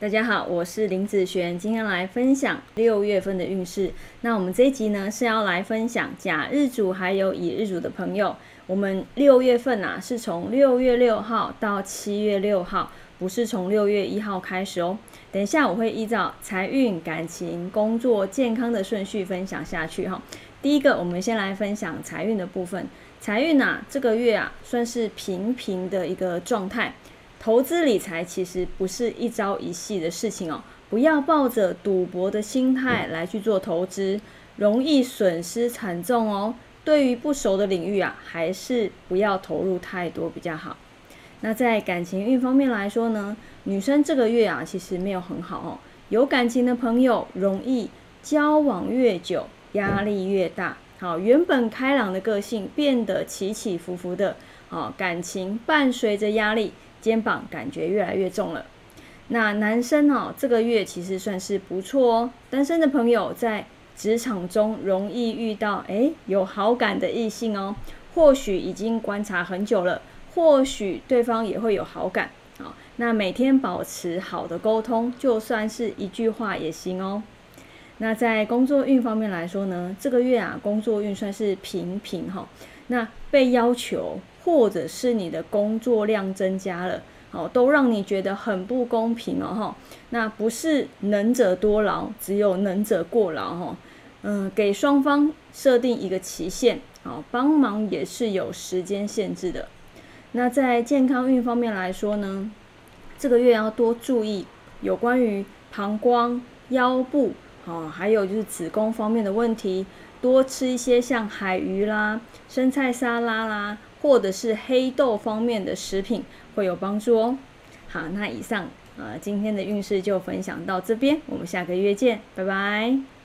大家好，我是林子璇，今天来分享六月份的运势。那我们这一集呢是要来分享甲日主还有乙日主的朋友，我们六月份啊是从六月六号到七月六号，不是从六月一号开始哦。等一下我会依照财运、感情、工作、健康的顺序分享下去哈。第一个，我们先来分享财运的部分。财运啊，这个月啊算是平平的一个状态。投资理财其实不是一朝一夕的事情哦，不要抱着赌博的心态来去做投资，容易损失惨重哦。对于不熟的领域啊，还是不要投入太多比较好。那在感情运方面来说呢，女生这个月啊其实没有很好哦，有感情的朋友容易交往越久压力越大，好，原本开朗的个性变得起起伏伏的，好，感情伴随着压力。肩膀感觉越来越重了。那男生哦，这个月其实算是不错哦。单身的朋友在职场中容易遇到诶有好感的异性哦，或许已经观察很久了，或许对方也会有好感啊。那每天保持好的沟通，就算是一句话也行哦。那在工作运方面来说呢，这个月啊，工作运算是平平哈。那被要求。或者是你的工作量增加了，哦，都让你觉得很不公平哦，哈。那不是能者多劳，只有能者过劳，哈。嗯，给双方设定一个期限，好，帮忙也是有时间限制的。那在健康运方面来说呢，这个月要多注意有关于膀胱、腰部，哦，还有就是子宫方面的问题，多吃一些像海鱼啦、生菜沙拉啦。或者是黑豆方面的食品会有帮助哦。好，那以上呃今天的运势就分享到这边，我们下个月见，拜拜。